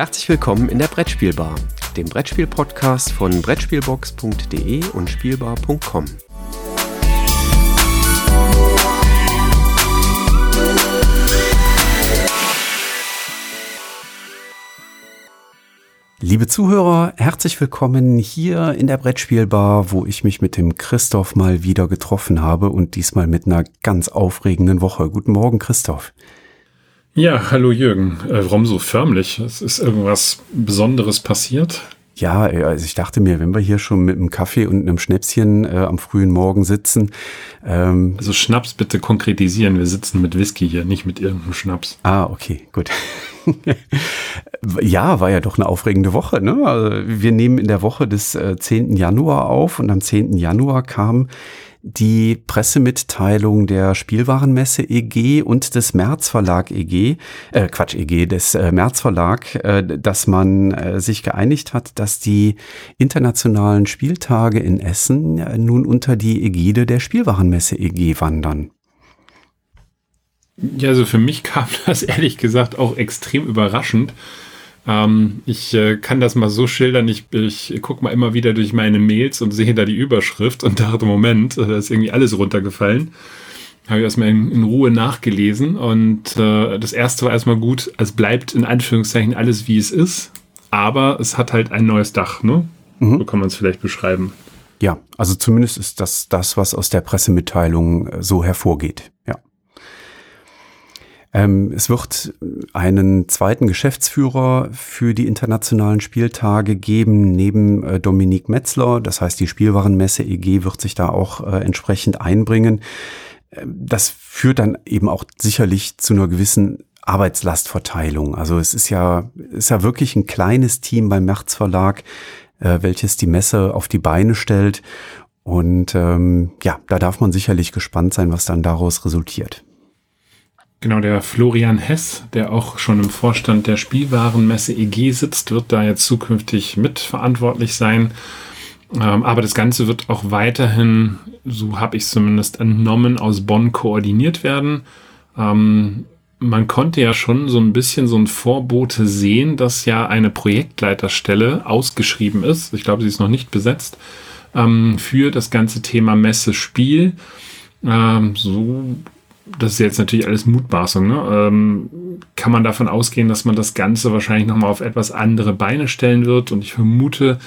Herzlich willkommen in der Brettspielbar, dem Brettspiel-Podcast von Brettspielbox.de und Spielbar.com. Liebe Zuhörer, herzlich willkommen hier in der Brettspielbar, wo ich mich mit dem Christoph mal wieder getroffen habe und diesmal mit einer ganz aufregenden Woche. Guten Morgen, Christoph. Ja, hallo Jürgen. Äh, warum so förmlich? Es ist irgendwas Besonderes passiert? Ja, äh, also ich dachte mir, wenn wir hier schon mit einem Kaffee und einem Schnäpschen äh, am frühen Morgen sitzen. Ähm also Schnaps bitte konkretisieren. Wir sitzen mit Whisky hier, nicht mit irgendeinem Schnaps. Ah, okay, gut. ja, war ja doch eine aufregende Woche. Ne? Also wir nehmen in der Woche des äh, 10. Januar auf und am 10. Januar kam die Pressemitteilung der Spielwarenmesse EG und des März Verlag EG, äh, Quatsch EG, des äh, März Verlag, äh, dass man äh, sich geeinigt hat, dass die internationalen Spieltage in Essen äh, nun unter die Ägide der Spielwarenmesse EG wandern. Ja, also für mich kam das ehrlich gesagt auch extrem überraschend. Ähm, ich äh, kann das mal so schildern, ich, ich gucke mal immer wieder durch meine Mails und sehe da die Überschrift und dachte, Moment, äh, da ist irgendwie alles runtergefallen. Habe ich erstmal in, in Ruhe nachgelesen und äh, das erste war erstmal gut, es bleibt in Anführungszeichen alles wie es ist, aber es hat halt ein neues Dach, ne? Mhm. So kann man es vielleicht beschreiben. Ja, also zumindest ist das das, was aus der Pressemitteilung äh, so hervorgeht. Ja. Ähm, es wird einen zweiten Geschäftsführer für die internationalen Spieltage geben, neben äh, Dominik Metzler. Das heißt, die Spielwarenmesse EG wird sich da auch äh, entsprechend einbringen. Ähm, das führt dann eben auch sicherlich zu einer gewissen Arbeitslastverteilung. Also es ist ja, ist ja wirklich ein kleines Team beim Merz Verlag, äh, welches die Messe auf die Beine stellt. Und ähm, ja, da darf man sicherlich gespannt sein, was dann daraus resultiert. Genau, der Florian Hess, der auch schon im Vorstand der Spielwarenmesse EG sitzt, wird da jetzt zukünftig mitverantwortlich sein. Ähm, aber das Ganze wird auch weiterhin, so habe ich es zumindest entnommen, aus Bonn koordiniert werden. Ähm, man konnte ja schon so ein bisschen so ein Vorbote sehen, dass ja eine Projektleiterstelle ausgeschrieben ist. Ich glaube, sie ist noch nicht besetzt ähm, für das ganze Thema Messe Spiel. So das ist jetzt natürlich alles Mutmaßung, ne? ähm, kann man davon ausgehen, dass man das Ganze wahrscheinlich nochmal auf etwas andere Beine stellen wird. Und ich vermute,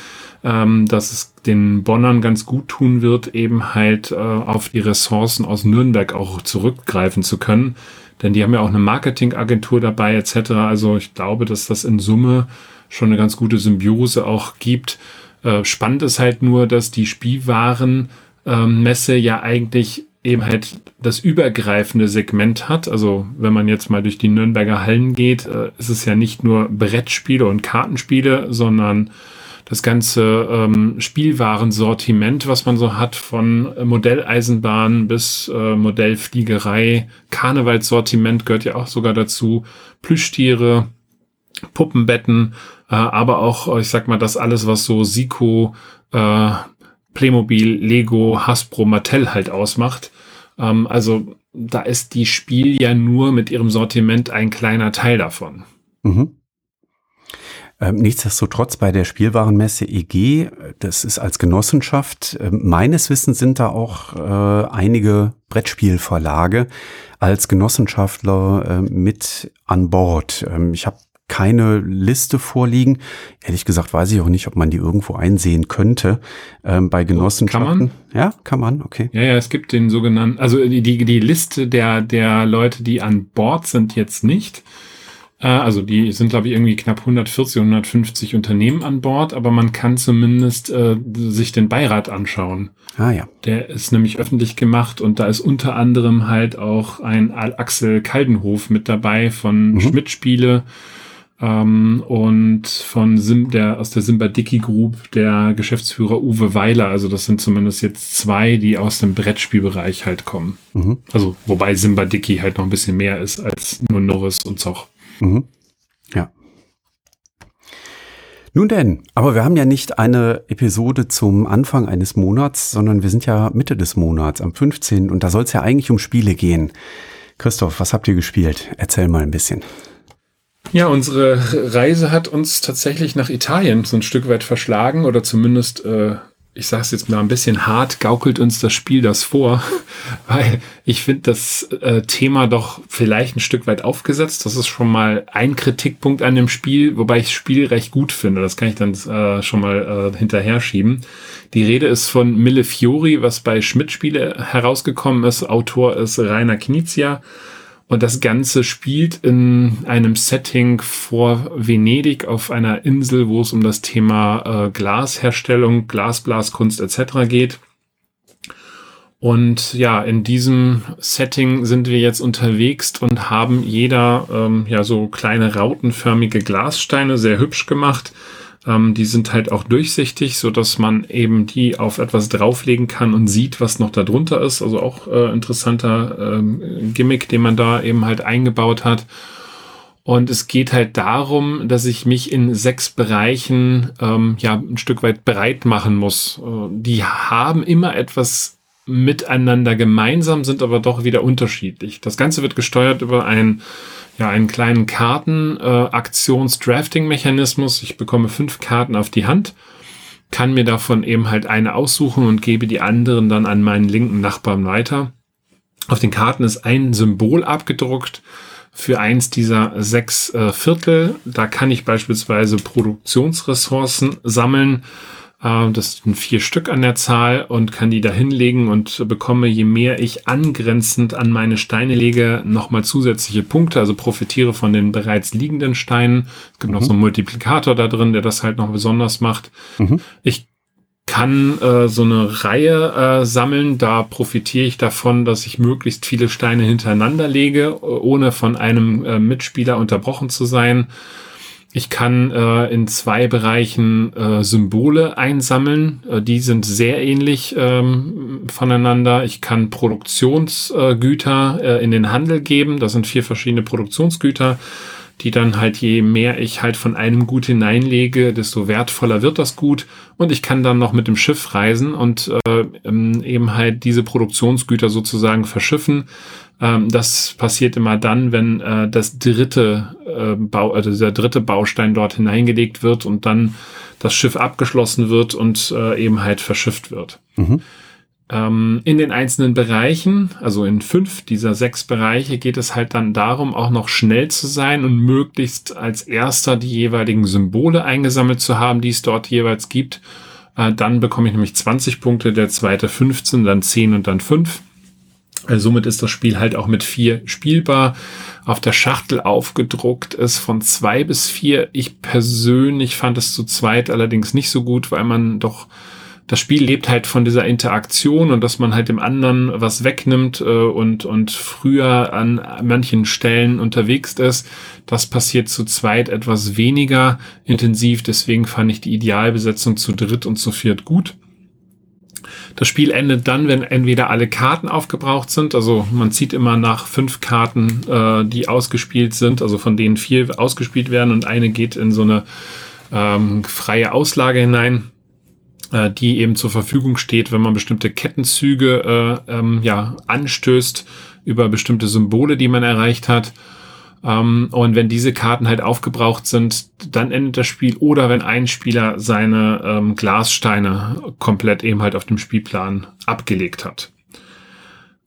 ähm, dass es den Bonnern ganz gut tun wird, eben halt äh, auf die Ressourcen aus Nürnberg auch zurückgreifen zu können. Denn die haben ja auch eine Marketingagentur dabei etc. Also ich glaube, dass das in Summe schon eine ganz gute Symbiose auch gibt. Äh, spannend ist halt nur, dass die Spielwarenmesse ähm, ja eigentlich eben halt das übergreifende Segment hat. Also wenn man jetzt mal durch die Nürnberger Hallen geht, äh, ist es ja nicht nur Brettspiele und Kartenspiele, sondern das ganze ähm, Spielwarensortiment, was man so hat, von Modelleisenbahn bis äh, Modellfliegerei, Karnevalssortiment gehört ja auch sogar dazu, Plüschtiere, Puppenbetten, äh, aber auch, ich sag mal, das alles, was so Siko, äh, Playmobil, Lego, Hasbro, Mattel halt ausmacht. Ähm, also da ist die Spiel ja nur mit ihrem Sortiment ein kleiner Teil davon. Mhm. Ähm, nichtsdestotrotz bei der Spielwarenmesse EG, das ist als Genossenschaft, äh, meines Wissens sind da auch äh, einige Brettspielverlage als Genossenschaftler äh, mit an Bord. Ähm, ich habe keine Liste vorliegen. Ehrlich gesagt weiß ich auch nicht, ob man die irgendwo einsehen könnte ähm, bei Genossenschaften. Kann man? Ja, kann man, okay. Ja, ja, es gibt den sogenannten, also die, die Liste der, der Leute, die an Bord sind, jetzt nicht. Äh, also die sind, glaube ich, irgendwie knapp 140, 150 Unternehmen an Bord, aber man kann zumindest äh, sich den Beirat anschauen. Ah ja. Der ist nämlich öffentlich gemacht und da ist unter anderem halt auch ein Axel Kaldenhof mit dabei von mhm. Schmidt Spiele ähm, und von Sim, der aus der Simba Dicky Group der Geschäftsführer Uwe Weiler. Also das sind zumindest jetzt zwei, die aus dem Brettspielbereich halt kommen. Mhm. Also wobei Simba Dicky halt noch ein bisschen mehr ist als nur Norris und Zoch. Mhm. Ja. Nun denn, aber wir haben ja nicht eine Episode zum Anfang eines Monats, sondern wir sind ja Mitte des Monats, am 15. Und da soll es ja eigentlich um Spiele gehen. Christoph, was habt ihr gespielt? Erzähl mal ein bisschen. Ja, unsere Reise hat uns tatsächlich nach Italien so ein Stück weit verschlagen oder zumindest äh, ich sage es jetzt mal ein bisschen hart, gaukelt uns das Spiel das vor, weil ich finde das äh, Thema doch vielleicht ein Stück weit aufgesetzt. Das ist schon mal ein Kritikpunkt an dem Spiel, wobei ich das Spiel recht gut finde. Das kann ich dann äh, schon mal äh, hinterher schieben. Die Rede ist von Mille Fiori, was bei Schmidt Spiele herausgekommen ist. Autor ist Rainer Knizia. Und das Ganze spielt in einem Setting vor Venedig auf einer Insel, wo es um das Thema äh, Glasherstellung, Glasblaskunst etc. geht. Und ja, in diesem Setting sind wir jetzt unterwegs und haben jeder ähm, ja so kleine rautenförmige Glassteine sehr hübsch gemacht ähm, die sind halt auch durchsichtig, so dass man eben die auf etwas drauflegen kann und sieht, was noch da drunter ist. Also auch äh, interessanter ähm, Gimmick, den man da eben halt eingebaut hat. Und es geht halt darum, dass ich mich in sechs Bereichen ähm, ja ein Stück weit bereit machen muss. Äh, die haben immer etwas miteinander gemeinsam, sind aber doch wieder unterschiedlich. Das Ganze wird gesteuert über ein ja, einen kleinen Karten-Aktions-Drafting-Mechanismus. Äh, ich bekomme fünf Karten auf die Hand, kann mir davon eben halt eine aussuchen und gebe die anderen dann an meinen linken Nachbarn weiter. Auf den Karten ist ein Symbol abgedruckt für eins dieser sechs äh, Viertel. Da kann ich beispielsweise Produktionsressourcen sammeln das sind vier Stück an der Zahl und kann die da hinlegen und bekomme, je mehr ich angrenzend an meine Steine lege, nochmal zusätzliche Punkte, also profitiere von den bereits liegenden Steinen. Es gibt mhm. noch so einen Multiplikator da drin, der das halt noch besonders macht. Mhm. Ich kann äh, so eine Reihe äh, sammeln. Da profitiere ich davon, dass ich möglichst viele Steine hintereinander lege, ohne von einem äh, Mitspieler unterbrochen zu sein. Ich kann äh, in zwei Bereichen äh, Symbole einsammeln. Äh, die sind sehr ähnlich ähm, voneinander. Ich kann Produktionsgüter äh, in den Handel geben. Das sind vier verschiedene Produktionsgüter, die dann halt je mehr ich halt von einem Gut hineinlege, desto wertvoller wird das Gut. Und ich kann dann noch mit dem Schiff reisen und äh, ähm, eben halt diese Produktionsgüter sozusagen verschiffen ähm, das passiert immer dann, wenn äh, das dritte äh, Bau, also dieser dritte Baustein dort hineingelegt wird und dann das Schiff abgeschlossen wird und äh, eben halt verschifft wird. Mhm. Ähm, in den einzelnen Bereichen, also in fünf dieser sechs Bereiche, geht es halt dann darum, auch noch schnell zu sein und möglichst als erster die jeweiligen Symbole eingesammelt zu haben, die es dort jeweils gibt. Äh, dann bekomme ich nämlich 20 Punkte, der zweite 15, dann 10 und dann 5. Also somit ist das Spiel halt auch mit vier spielbar. Auf der Schachtel aufgedruckt ist von zwei bis vier. Ich persönlich fand es zu zweit allerdings nicht so gut, weil man doch das Spiel lebt halt von dieser Interaktion und dass man halt dem anderen was wegnimmt äh, und, und früher an manchen Stellen unterwegs ist. Das passiert zu zweit etwas weniger intensiv. Deswegen fand ich die Idealbesetzung zu dritt und zu viert gut. Das Spiel endet dann, wenn entweder alle Karten aufgebraucht sind. Also man zieht immer nach fünf Karten, äh, die ausgespielt sind, also von denen vier ausgespielt werden und eine geht in so eine ähm, freie Auslage hinein, äh, die eben zur Verfügung steht, wenn man bestimmte Kettenzüge äh, ähm, ja, anstößt über bestimmte Symbole, die man erreicht hat. Ähm, und wenn diese Karten halt aufgebraucht sind, dann endet das Spiel. Oder wenn ein Spieler seine ähm, Glassteine komplett eben halt auf dem Spielplan abgelegt hat.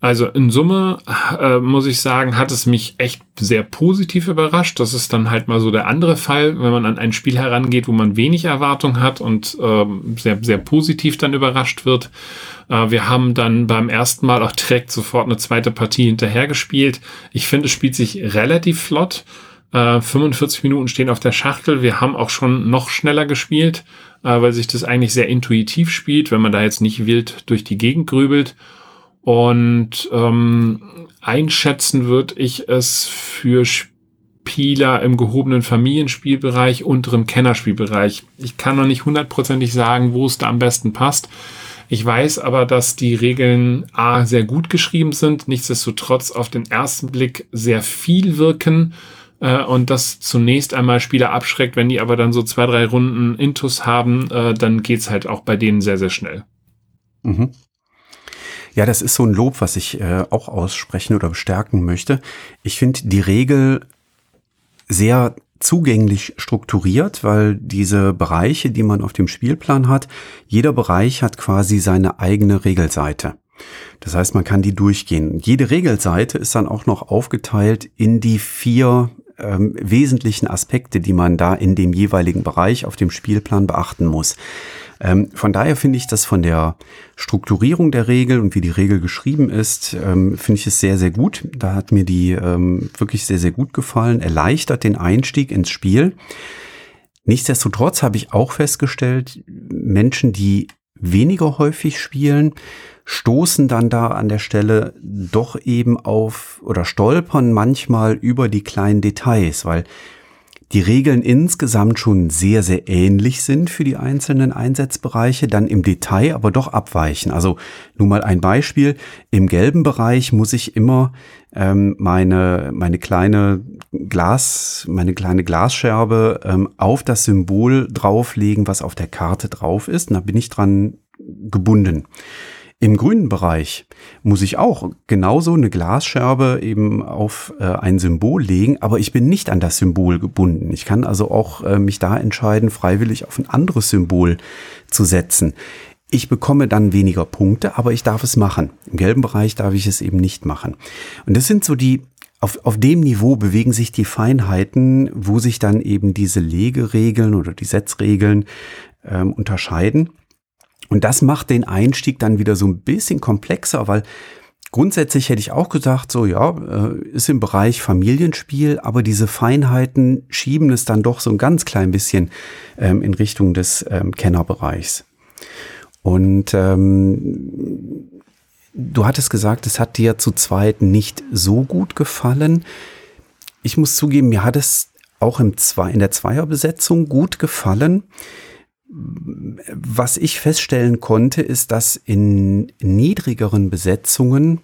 Also in Summe äh, muss ich sagen, hat es mich echt sehr positiv überrascht. Das ist dann halt mal so der andere Fall, wenn man an ein Spiel herangeht, wo man wenig Erwartung hat und ähm, sehr, sehr positiv dann überrascht wird. Äh, wir haben dann beim ersten Mal auch direkt sofort eine zweite Partie hinterher gespielt. Ich finde, es spielt sich relativ flott. Äh, 45 Minuten stehen auf der Schachtel. Wir haben auch schon noch schneller gespielt, äh, weil sich das eigentlich sehr intuitiv spielt, wenn man da jetzt nicht wild durch die Gegend grübelt. Und ähm, einschätzen würde ich es für Spieler im gehobenen Familienspielbereich, unteren Kennerspielbereich. Ich kann noch nicht hundertprozentig sagen, wo es da am besten passt. Ich weiß aber, dass die Regeln A sehr gut geschrieben sind, nichtsdestotrotz auf den ersten Blick sehr viel wirken äh, und das zunächst einmal Spieler abschreckt. Wenn die aber dann so zwei, drei Runden Intus haben, äh, dann geht's halt auch bei denen sehr, sehr schnell. Mhm. Ja, das ist so ein Lob, was ich äh, auch aussprechen oder bestärken möchte. Ich finde die Regel sehr zugänglich strukturiert, weil diese Bereiche, die man auf dem Spielplan hat, jeder Bereich hat quasi seine eigene Regelseite. Das heißt, man kann die durchgehen. Jede Regelseite ist dann auch noch aufgeteilt in die vier ähm, wesentlichen Aspekte, die man da in dem jeweiligen Bereich auf dem Spielplan beachten muss. Ähm, von daher finde ich das von der Strukturierung der Regel und wie die Regel geschrieben ist, ähm, finde ich es sehr, sehr gut. Da hat mir die ähm, wirklich sehr, sehr gut gefallen. Erleichtert den Einstieg ins Spiel. Nichtsdestotrotz habe ich auch festgestellt, Menschen, die weniger häufig spielen, stoßen dann da an der Stelle doch eben auf oder stolpern manchmal über die kleinen Details, weil die Regeln insgesamt schon sehr, sehr ähnlich sind für die einzelnen Einsatzbereiche, dann im Detail aber doch abweichen. Also nur mal ein Beispiel. Im gelben Bereich muss ich immer ähm, meine, meine kleine Glas, meine kleine Glasscherbe ähm, auf das Symbol drauflegen, was auf der Karte drauf ist. Und da bin ich dran gebunden. Im grünen Bereich muss ich auch genauso eine Glasscherbe eben auf äh, ein Symbol legen, aber ich bin nicht an das Symbol gebunden. Ich kann also auch äh, mich da entscheiden, freiwillig auf ein anderes Symbol zu setzen. Ich bekomme dann weniger Punkte, aber ich darf es machen. Im gelben Bereich darf ich es eben nicht machen. Und das sind so die auf, auf dem Niveau bewegen sich die Feinheiten, wo sich dann eben diese Legeregeln oder die Setzregeln ähm, unterscheiden. Und das macht den Einstieg dann wieder so ein bisschen komplexer, weil grundsätzlich hätte ich auch gesagt, so ja, äh, ist im Bereich Familienspiel, aber diese Feinheiten schieben es dann doch so ein ganz klein bisschen ähm, in Richtung des ähm, Kennerbereichs. Und ähm, du hattest gesagt, es hat dir zu zweit nicht so gut gefallen. Ich muss zugeben, mir hat es auch im Zwei, in der Zweierbesetzung gut gefallen. Was ich feststellen konnte, ist, dass in niedrigeren Besetzungen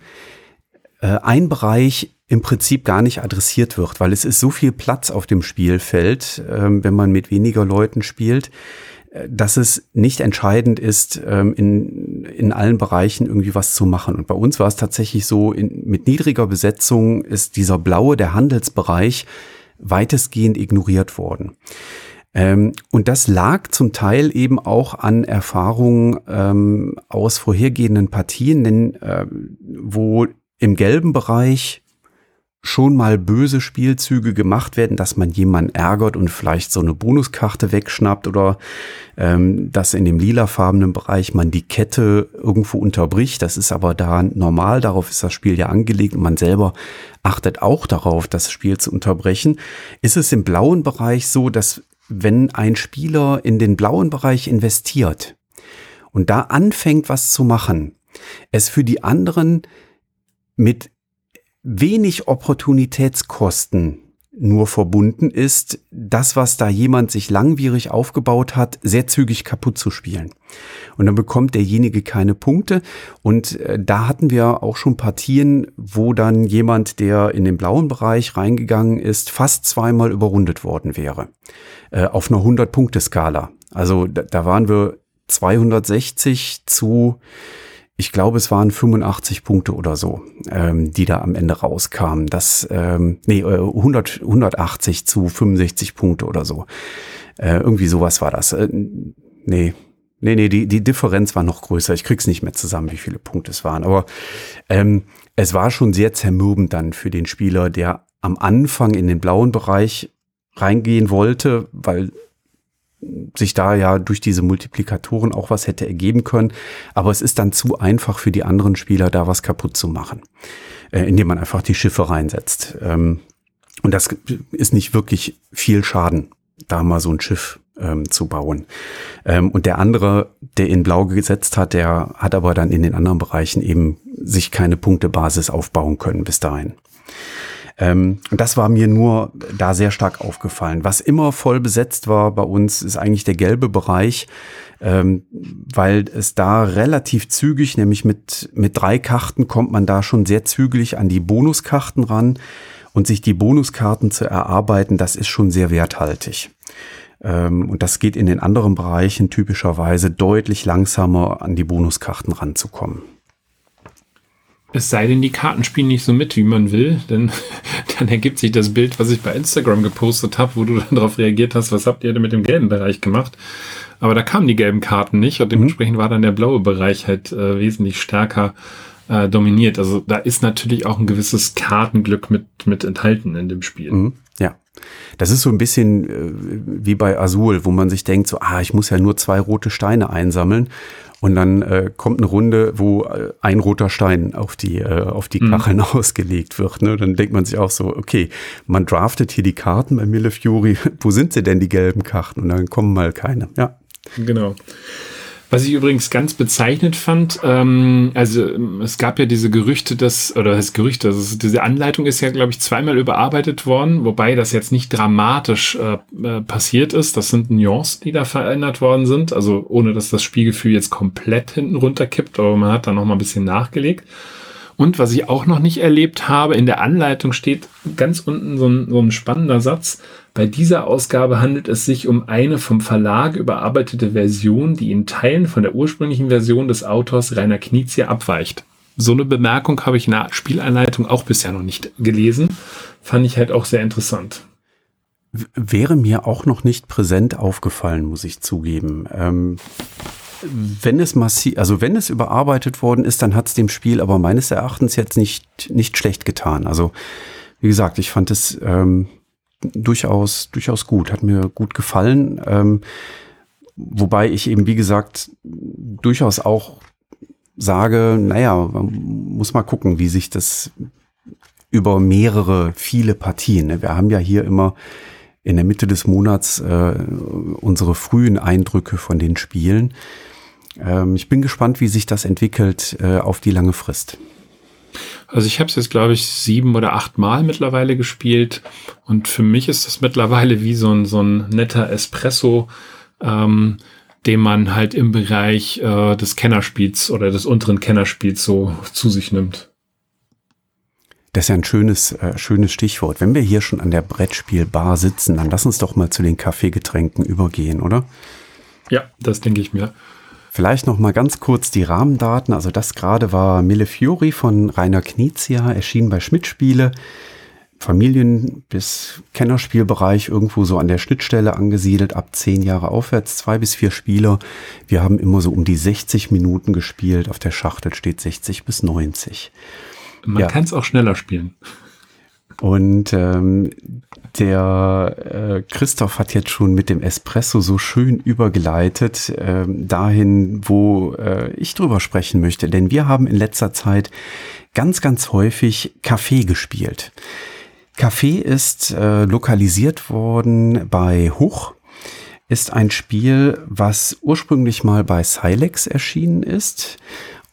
äh, ein Bereich im Prinzip gar nicht adressiert wird, weil es ist so viel Platz auf dem Spielfeld, äh, wenn man mit weniger Leuten spielt, äh, dass es nicht entscheidend ist, ähm, in, in allen Bereichen irgendwie was zu machen. Und bei uns war es tatsächlich so, in, mit niedriger Besetzung ist dieser blaue, der Handelsbereich, weitestgehend ignoriert worden. Ähm, und das lag zum Teil eben auch an Erfahrungen ähm, aus vorhergehenden Partien, denn äh, wo im gelben Bereich schon mal böse Spielzüge gemacht werden, dass man jemanden ärgert und vielleicht so eine Bonuskarte wegschnappt oder ähm, dass in dem lilafarbenen Bereich man die Kette irgendwo unterbricht. Das ist aber da normal, darauf ist das Spiel ja angelegt und man selber achtet auch darauf, das Spiel zu unterbrechen. Ist es im blauen Bereich so, dass wenn ein Spieler in den blauen Bereich investiert und da anfängt, was zu machen, es für die anderen mit wenig Opportunitätskosten nur verbunden ist, das, was da jemand sich langwierig aufgebaut hat, sehr zügig kaputt zu spielen. Und dann bekommt derjenige keine Punkte. Und äh, da hatten wir auch schon Partien, wo dann jemand, der in den blauen Bereich reingegangen ist, fast zweimal überrundet worden wäre. Äh, auf einer 100-Punkte-Skala. Also da, da waren wir 260 zu ich glaube, es waren 85 Punkte oder so, ähm, die da am Ende rauskamen. Das, ähm, nee, 100, äh, 180 zu 65 Punkte oder so. Äh, irgendwie sowas war das. Äh, nee, nee, nee, die, die Differenz war noch größer. Ich krieg's nicht mehr zusammen, wie viele Punkte es waren. Aber ähm, es war schon sehr zermürbend dann für den Spieler, der am Anfang in den blauen Bereich reingehen wollte, weil sich da ja durch diese Multiplikatoren auch was hätte ergeben können. Aber es ist dann zu einfach für die anderen Spieler, da was kaputt zu machen, äh, indem man einfach die Schiffe reinsetzt. Ähm, und das ist nicht wirklich viel Schaden, da mal so ein Schiff ähm, zu bauen. Ähm, und der andere, der in Blau gesetzt hat, der hat aber dann in den anderen Bereichen eben sich keine Punktebasis aufbauen können bis dahin. Ähm, und das war mir nur da sehr stark aufgefallen. Was immer voll besetzt war bei uns, ist eigentlich der gelbe Bereich, ähm, weil es da relativ zügig, nämlich mit, mit drei Karten kommt man da schon sehr zügig an die Bonuskarten ran. Und sich die Bonuskarten zu erarbeiten, das ist schon sehr werthaltig. Ähm, und das geht in den anderen Bereichen typischerweise deutlich langsamer an die Bonuskarten ranzukommen. Es sei denn, die Karten spielen nicht so mit, wie man will, denn dann ergibt sich das Bild, was ich bei Instagram gepostet habe, wo du dann darauf reagiert hast, was habt ihr denn mit dem gelben Bereich gemacht? Aber da kamen die gelben Karten nicht und mhm. dementsprechend mhm. war dann der blaue Bereich halt äh, wesentlich stärker äh, dominiert. Also da ist natürlich auch ein gewisses Kartenglück mit, mit enthalten in dem Spiel. Mhm. Ja. Das ist so ein bisschen äh, wie bei Azul, wo man sich denkt, so, ah, ich muss ja nur zwei rote Steine einsammeln. Und dann äh, kommt eine Runde, wo äh, ein roter Stein auf die, äh, auf die mhm. Kacheln mhm. ausgelegt wird. Ne? Dann denkt man sich auch so, okay, man draftet hier die Karten bei Mille Fury. Wo sind sie denn, die gelben Karten? Und dann kommen mal keine. Ja. Genau. Was ich übrigens ganz bezeichnet fand, ähm, also es gab ja diese Gerüchte, dass, oder das Gerüchte, also diese Anleitung ist ja, glaube ich, zweimal überarbeitet worden, wobei das jetzt nicht dramatisch äh, äh, passiert ist. Das sind Nuancen, die da verändert worden sind, also ohne dass das Spielgefühl jetzt komplett hinten runterkippt, aber man hat da noch mal ein bisschen nachgelegt. Und was ich auch noch nicht erlebt habe, in der Anleitung steht ganz unten so ein, so ein spannender Satz. Bei dieser Ausgabe handelt es sich um eine vom Verlag überarbeitete Version, die in Teilen von der ursprünglichen Version des Autors Rainer Knizia abweicht. So eine Bemerkung habe ich in der Spieleinleitung auch bisher noch nicht gelesen. Fand ich halt auch sehr interessant. Wäre mir auch noch nicht präsent aufgefallen, muss ich zugeben. Ähm, wenn es massiv, also wenn es überarbeitet worden ist, dann hat es dem Spiel aber meines Erachtens jetzt nicht, nicht schlecht getan. Also, wie gesagt, ich fand es ähm, durchaus, durchaus gut, hat mir gut gefallen. Ähm, wobei ich eben, wie gesagt, durchaus auch sage, naja, man muss mal gucken, wie sich das über mehrere, viele Partien. Ne? Wir haben ja hier immer in der Mitte des Monats äh, unsere frühen Eindrücke von den Spielen. Ähm, ich bin gespannt, wie sich das entwickelt äh, auf die lange Frist. Also ich habe es jetzt, glaube ich, sieben oder acht Mal mittlerweile gespielt. Und für mich ist das mittlerweile wie so ein, so ein netter Espresso, ähm, den man halt im Bereich äh, des Kennerspiels oder des unteren Kennerspiels so zu sich nimmt. Das ist ja ein schönes, äh, schönes Stichwort. Wenn wir hier schon an der Brettspielbar sitzen, dann lass uns doch mal zu den Kaffeegetränken übergehen, oder? Ja, das denke ich mir. Vielleicht noch mal ganz kurz die Rahmendaten. Also das gerade war Mille Fiori von Rainer Knizia, erschienen bei Schmidt Spiele. Familien- bis Kennerspielbereich irgendwo so an der Schnittstelle angesiedelt, ab zehn Jahre aufwärts, zwei bis vier Spieler. Wir haben immer so um die 60 Minuten gespielt. Auf der Schachtel steht 60 bis 90. Man ja. kann es auch schneller spielen. Und ähm, der äh, Christoph hat jetzt schon mit dem Espresso so schön übergeleitet äh, dahin, wo äh, ich drüber sprechen möchte. Denn wir haben in letzter Zeit ganz, ganz häufig Kaffee gespielt. Kaffee ist äh, lokalisiert worden bei Huch. Ist ein Spiel, was ursprünglich mal bei Silex erschienen ist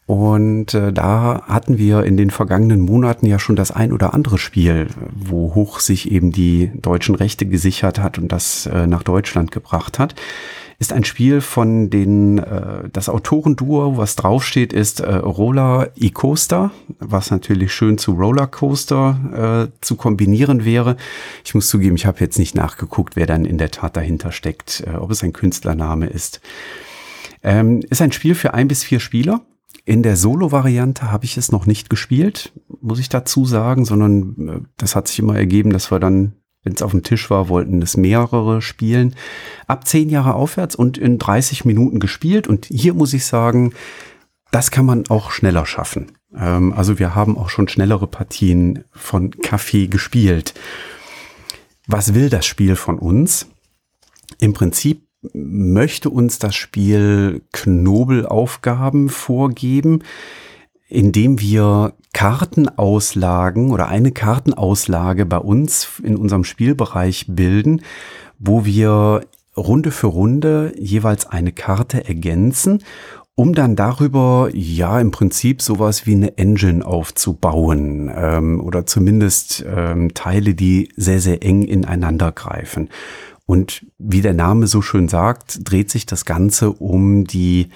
und äh, da hatten wir in den vergangenen Monaten ja schon das ein oder andere Spiel, wo Hoch sich eben die deutschen Rechte gesichert hat und das äh, nach Deutschland gebracht hat. Ist ein Spiel von den, äh, das Autorenduo, was draufsteht, ist äh, Roller E-Coaster, was natürlich schön zu Rollercoaster äh, zu kombinieren wäre. Ich muss zugeben, ich habe jetzt nicht nachgeguckt, wer dann in der Tat dahinter steckt, äh, ob es ein Künstlername ist. Ähm, ist ein Spiel für ein bis vier Spieler in der Solo-Variante habe ich es noch nicht gespielt, muss ich dazu sagen, sondern äh, das hat sich immer ergeben, dass wir dann, wenn es auf dem Tisch war, wollten es mehrere spielen. Ab zehn Jahre aufwärts und in 30 Minuten gespielt. Und hier muss ich sagen, das kann man auch schneller schaffen. Ähm, also wir haben auch schon schnellere Partien von Kaffee gespielt. Was will das Spiel von uns? Im Prinzip möchte uns das Spiel Knobelaufgaben vorgeben, indem wir Kartenauslagen oder eine Kartenauslage bei uns in unserem Spielbereich bilden, wo wir Runde für Runde jeweils eine Karte ergänzen, um dann darüber ja im Prinzip sowas wie eine Engine aufzubauen ähm, oder zumindest ähm, Teile, die sehr, sehr eng ineinander greifen. Und wie der Name so schön sagt, dreht sich das Ganze um die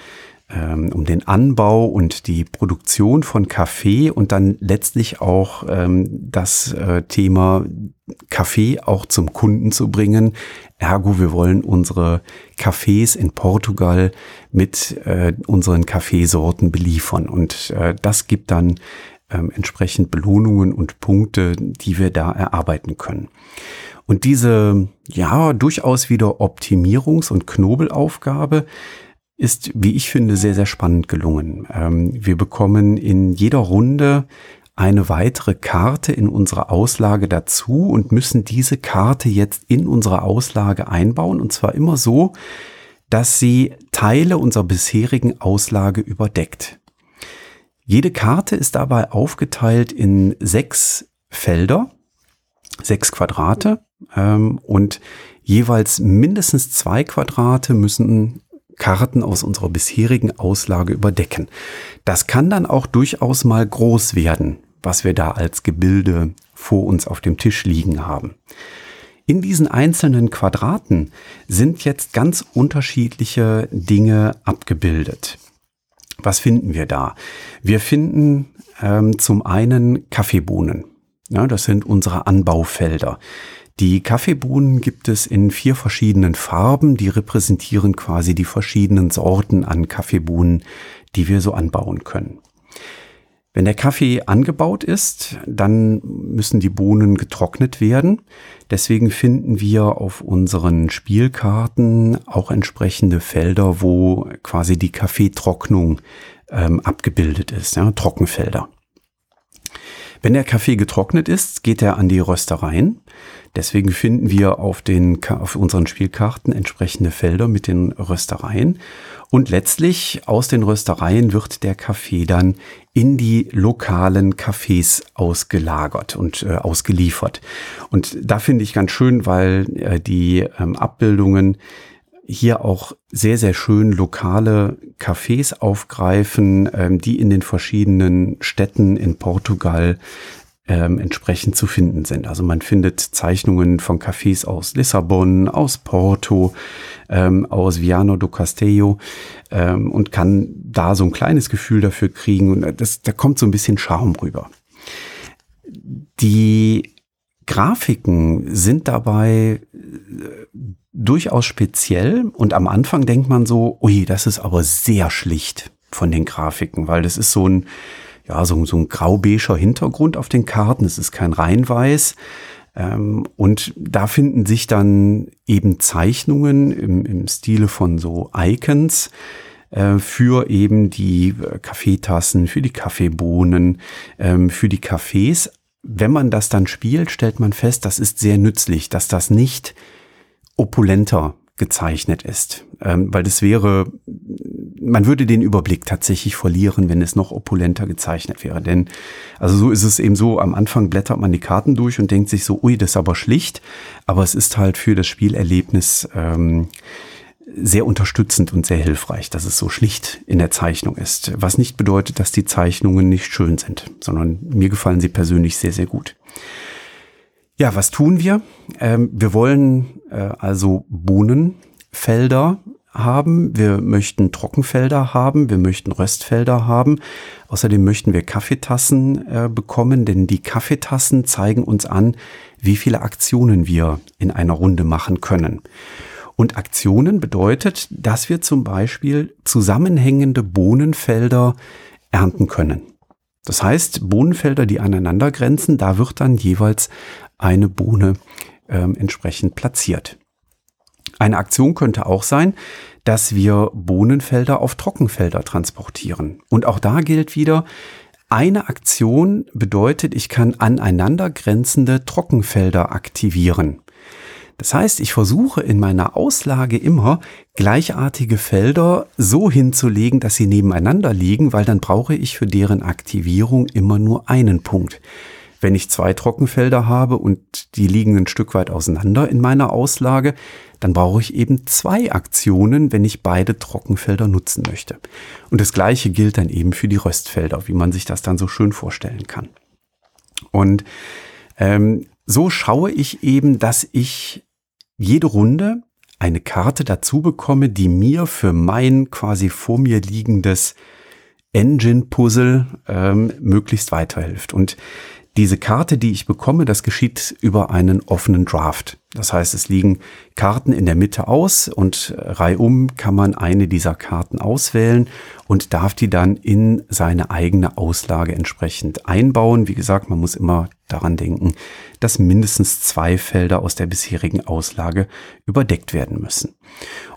ähm, um den Anbau und die Produktion von Kaffee und dann letztlich auch ähm, das äh, Thema Kaffee auch zum Kunden zu bringen. Ergo, wir wollen unsere Cafés in Portugal mit äh, unseren Kaffeesorten beliefern und äh, das gibt dann ähm, entsprechend Belohnungen und Punkte, die wir da erarbeiten können. Und diese, ja, durchaus wieder Optimierungs- und Knobelaufgabe ist, wie ich finde, sehr, sehr spannend gelungen. Ähm, wir bekommen in jeder Runde eine weitere Karte in unsere Auslage dazu und müssen diese Karte jetzt in unsere Auslage einbauen. Und zwar immer so, dass sie Teile unserer bisherigen Auslage überdeckt. Jede Karte ist dabei aufgeteilt in sechs Felder, sechs Quadrate ähm, und jeweils mindestens zwei Quadrate müssen Karten aus unserer bisherigen Auslage überdecken. Das kann dann auch durchaus mal groß werden, was wir da als Gebilde vor uns auf dem Tisch liegen haben. In diesen einzelnen Quadraten sind jetzt ganz unterschiedliche Dinge abgebildet. Was finden wir da? Wir finden ähm, zum einen Kaffeebohnen. Ja, das sind unsere Anbaufelder. Die Kaffeebohnen gibt es in vier verschiedenen Farben, die repräsentieren quasi die verschiedenen Sorten an Kaffeebohnen, die wir so anbauen können. Wenn der Kaffee angebaut ist, dann müssen die Bohnen getrocknet werden. Deswegen finden wir auf unseren Spielkarten auch entsprechende Felder, wo quasi die Kaffeetrocknung ähm, abgebildet ist, ja, Trockenfelder. Wenn der Kaffee getrocknet ist, geht er an die Röstereien. Deswegen finden wir auf, den, auf unseren Spielkarten entsprechende Felder mit den Röstereien. Und letztlich aus den Röstereien wird der Kaffee dann in die lokalen Cafés ausgelagert und äh, ausgeliefert. Und da finde ich ganz schön, weil äh, die ähm, Abbildungen hier auch sehr, sehr schön lokale Cafés aufgreifen, ähm, die in den verschiedenen Städten in Portugal ähm, entsprechend zu finden sind. Also man findet Zeichnungen von Cafés aus Lissabon, aus Porto, ähm, aus Viano do Castello ähm, und kann da so ein kleines Gefühl dafür kriegen und das, da kommt so ein bisschen Charme rüber. Die Grafiken sind dabei äh, durchaus speziell und am Anfang denkt man so, ui, das ist aber sehr schlicht von den Grafiken, weil das ist so ein ja, so, so ein grau-beiger Hintergrund auf den Karten. Es ist kein Reinweiß. Ähm, und da finden sich dann eben Zeichnungen im, im Stile von so Icons äh, für eben die äh, Kaffeetassen, für die Kaffeebohnen, ähm, für die Kaffees. Wenn man das dann spielt, stellt man fest, das ist sehr nützlich, dass das nicht opulenter gezeichnet ist. Ähm, weil das wäre, man würde den Überblick tatsächlich verlieren, wenn es noch opulenter gezeichnet wäre. Denn, also so ist es eben so, am Anfang blättert man die Karten durch und denkt sich so, ui, das ist aber schlicht. Aber es ist halt für das Spielerlebnis ähm, sehr unterstützend und sehr hilfreich, dass es so schlicht in der Zeichnung ist. Was nicht bedeutet, dass die Zeichnungen nicht schön sind, sondern mir gefallen sie persönlich sehr, sehr gut. Ja, was tun wir? Ähm, wir wollen äh, also Bohnenfelder haben, wir möchten Trockenfelder haben, wir möchten Röstfelder haben. Außerdem möchten wir Kaffeetassen äh, bekommen, denn die Kaffeetassen zeigen uns an, wie viele Aktionen wir in einer Runde machen können. Und Aktionen bedeutet, dass wir zum Beispiel zusammenhängende Bohnenfelder ernten können. Das heißt, Bohnenfelder, die aneinander grenzen, da wird dann jeweils eine Bohne ähm, entsprechend platziert. Eine Aktion könnte auch sein, dass wir Bohnenfelder auf Trockenfelder transportieren. Und auch da gilt wieder, eine Aktion bedeutet, ich kann aneinander grenzende Trockenfelder aktivieren. Das heißt, ich versuche in meiner Auslage immer gleichartige Felder so hinzulegen, dass sie nebeneinander liegen, weil dann brauche ich für deren Aktivierung immer nur einen Punkt. Wenn ich zwei Trockenfelder habe und die liegen ein Stück weit auseinander in meiner Auslage, dann brauche ich eben zwei Aktionen, wenn ich beide Trockenfelder nutzen möchte. Und das gleiche gilt dann eben für die Röstfelder, wie man sich das dann so schön vorstellen kann. Und ähm, so schaue ich eben, dass ich jede Runde eine Karte dazu bekomme, die mir für mein quasi vor mir liegendes Engine-Puzzle ähm, möglichst weiterhilft. Und diese Karte, die ich bekomme, das geschieht über einen offenen Draft. Das heißt, es liegen Karten in der Mitte aus und reihum kann man eine dieser Karten auswählen und darf die dann in seine eigene Auslage entsprechend einbauen. Wie gesagt, man muss immer daran denken, dass mindestens zwei Felder aus der bisherigen Auslage überdeckt werden müssen.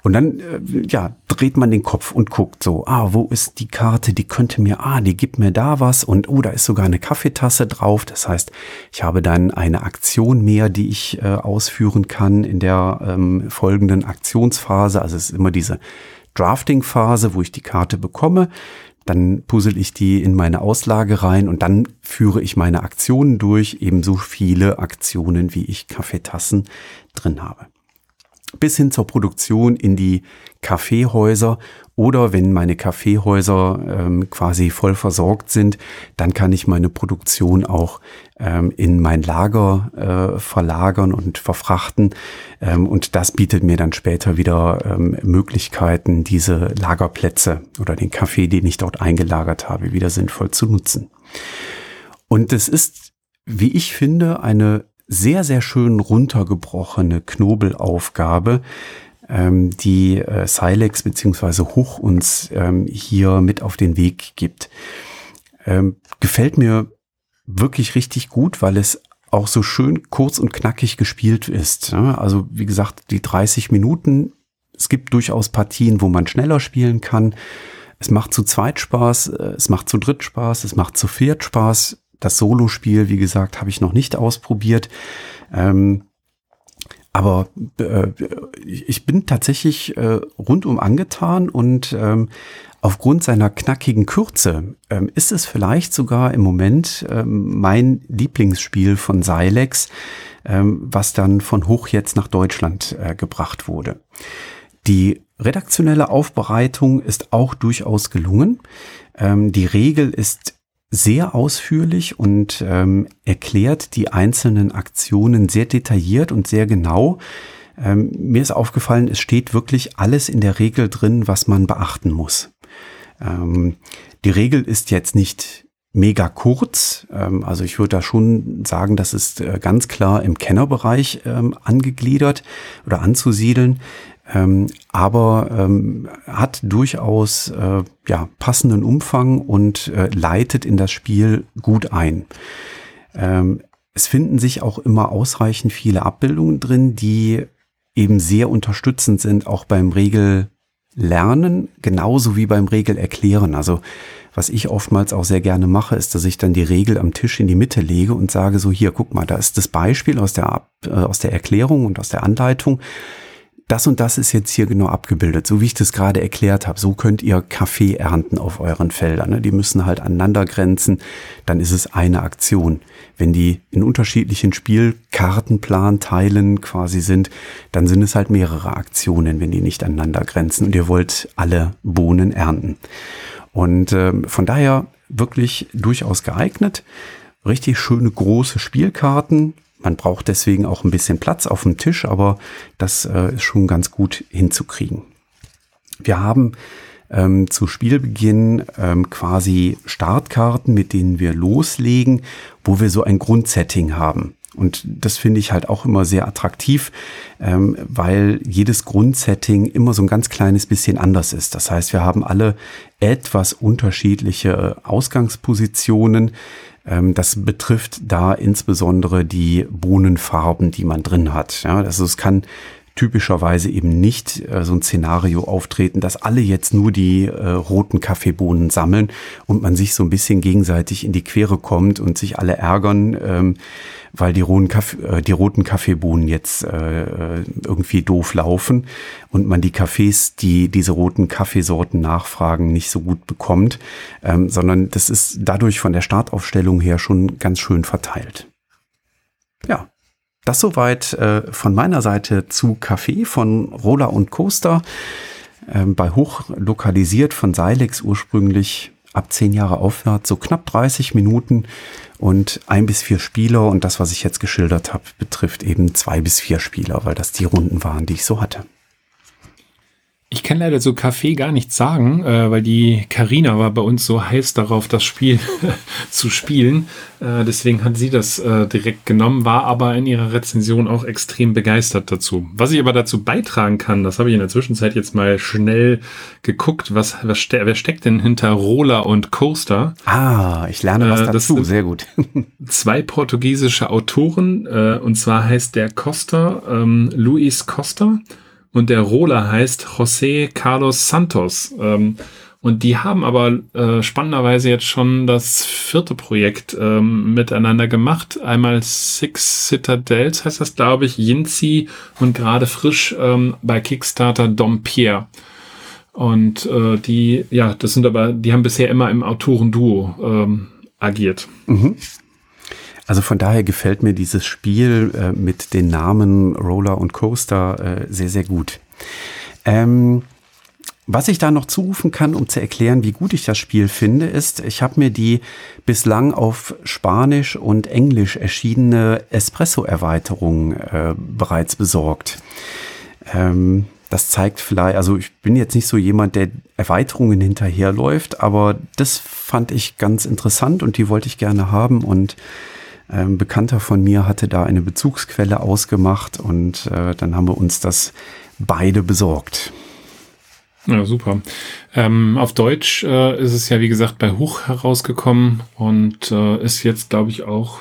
Und dann, äh, ja, dreht man den Kopf und guckt so, ah, wo ist die Karte, die könnte mir, ah, die gibt mir da was und oh, da ist sogar eine Kaffeetasse drauf. Das heißt, ich habe dann eine Aktion mehr, die ich äh, ausführen kann in der ähm, folgenden Aktionsphase. Also es ist immer diese Drafting-Phase, wo ich die Karte bekomme. Dann puzzle ich die in meine Auslage rein und dann führe ich meine Aktionen durch, ebenso viele Aktionen, wie ich Kaffeetassen drin habe bis hin zur Produktion in die Kaffeehäuser oder wenn meine Kaffeehäuser ähm, quasi voll versorgt sind, dann kann ich meine Produktion auch ähm, in mein Lager äh, verlagern und verfrachten. Ähm, und das bietet mir dann später wieder ähm, Möglichkeiten, diese Lagerplätze oder den Kaffee, den ich dort eingelagert habe, wieder sinnvoll zu nutzen. Und es ist, wie ich finde, eine sehr, sehr schön runtergebrochene Knobelaufgabe, ähm, die äh, Silex bzw. Huch uns ähm, hier mit auf den Weg gibt. Ähm, gefällt mir wirklich richtig gut, weil es auch so schön kurz und knackig gespielt ist. Ne? Also wie gesagt, die 30 Minuten. Es gibt durchaus Partien, wo man schneller spielen kann. Es macht zu zweit Spaß, äh, es macht zu dritt Spaß, es macht zu viert Spaß. Das Solospiel, wie gesagt, habe ich noch nicht ausprobiert. Ähm, aber äh, ich bin tatsächlich äh, rundum angetan und ähm, aufgrund seiner knackigen Kürze ähm, ist es vielleicht sogar im Moment ähm, mein Lieblingsspiel von Silex, ähm, was dann von Hoch jetzt nach Deutschland äh, gebracht wurde. Die redaktionelle Aufbereitung ist auch durchaus gelungen. Ähm, die Regel ist sehr ausführlich und ähm, erklärt die einzelnen Aktionen sehr detailliert und sehr genau. Ähm, mir ist aufgefallen, es steht wirklich alles in der Regel drin, was man beachten muss. Ähm, die Regel ist jetzt nicht mega kurz. Ähm, also ich würde da schon sagen, das ist äh, ganz klar im Kennerbereich ähm, angegliedert oder anzusiedeln ähm, aber ähm, hat durchaus äh, ja, passenden Umfang und äh, leitet in das Spiel gut ein. Ähm, es finden sich auch immer ausreichend viele Abbildungen drin, die eben sehr unterstützend sind, auch beim Regellernen, genauso wie beim Regelerklären. Also was ich oftmals auch sehr gerne mache, ist, dass ich dann die Regel am Tisch in die Mitte lege und sage so, hier, guck mal, da ist das Beispiel aus der, äh, aus der Erklärung und aus der Anleitung das und das ist jetzt hier genau abgebildet, so wie ich das gerade erklärt habe. So könnt ihr Kaffee ernten auf euren Feldern. Ne? Die müssen halt aneinander grenzen, dann ist es eine Aktion. Wenn die in unterschiedlichen Spielkartenplanteilen quasi sind, dann sind es halt mehrere Aktionen, wenn die nicht aneinander grenzen und ihr wollt alle Bohnen ernten. Und äh, von daher wirklich durchaus geeignet. Richtig schöne große Spielkarten, man braucht deswegen auch ein bisschen Platz auf dem Tisch, aber das äh, ist schon ganz gut hinzukriegen. Wir haben ähm, zu Spielbeginn ähm, quasi Startkarten, mit denen wir loslegen, wo wir so ein Grundsetting haben. Und das finde ich halt auch immer sehr attraktiv, ähm, weil jedes Grundsetting immer so ein ganz kleines bisschen anders ist. Das heißt, wir haben alle etwas unterschiedliche Ausgangspositionen. Ähm, das betrifft da insbesondere die Bohnenfarben, die man drin hat. Ja, also es kann typischerweise eben nicht äh, so ein Szenario auftreten, dass alle jetzt nur die äh, roten Kaffeebohnen sammeln und man sich so ein bisschen gegenseitig in die Quere kommt und sich alle ärgern, ähm, weil die roten, Kaffee, äh, die roten Kaffeebohnen jetzt äh, äh, irgendwie doof laufen und man die Kaffees, die diese roten Kaffeesorten nachfragen, nicht so gut bekommt, ähm, sondern das ist dadurch von der Startaufstellung her schon ganz schön verteilt. Das soweit äh, von meiner Seite zu Kaffee von Roller und Coaster. Ähm, bei Hoch lokalisiert von Silex ursprünglich ab zehn Jahre aufwärts, so knapp 30 Minuten und ein bis vier Spieler. Und das, was ich jetzt geschildert habe, betrifft eben zwei bis vier Spieler, weil das die Runden waren, die ich so hatte. Ich kann leider zu Kaffee gar nichts sagen, äh, weil die Karina war bei uns so heiß darauf, das Spiel zu spielen. Äh, deswegen hat sie das äh, direkt genommen, war aber in ihrer Rezension auch extrem begeistert dazu. Was ich aber dazu beitragen kann, das habe ich in der Zwischenzeit jetzt mal schnell geguckt, was, was ste wer steckt denn hinter Roller und Coaster? Ah, ich lerne was äh, dazu, sehr gut. zwei portugiesische Autoren, äh, und zwar heißt der Costa ähm, Luis Costa und der Roller heißt José Carlos Santos. Ähm, und die haben aber äh, spannenderweise jetzt schon das vierte Projekt ähm, miteinander gemacht. Einmal Six Citadels heißt das, glaube ich, Yinzi und gerade frisch ähm, bei Kickstarter Dompierre. Und äh, die, ja, das sind aber, die haben bisher immer im Autorenduo ähm, agiert. Mhm. Also von daher gefällt mir dieses Spiel äh, mit den Namen Roller und Coaster äh, sehr, sehr gut. Ähm, was ich da noch zurufen kann, um zu erklären, wie gut ich das Spiel finde, ist, ich habe mir die bislang auf Spanisch und Englisch erschienene Espresso-Erweiterung äh, bereits besorgt. Ähm, das zeigt vielleicht, also ich bin jetzt nicht so jemand, der Erweiterungen hinterherläuft, aber das fand ich ganz interessant und die wollte ich gerne haben und ähm, Bekannter von mir hatte da eine Bezugsquelle ausgemacht und äh, dann haben wir uns das beide besorgt. Ja, super. Ähm, auf Deutsch äh, ist es ja, wie gesagt, bei Huch herausgekommen und äh, ist jetzt, glaube ich, auch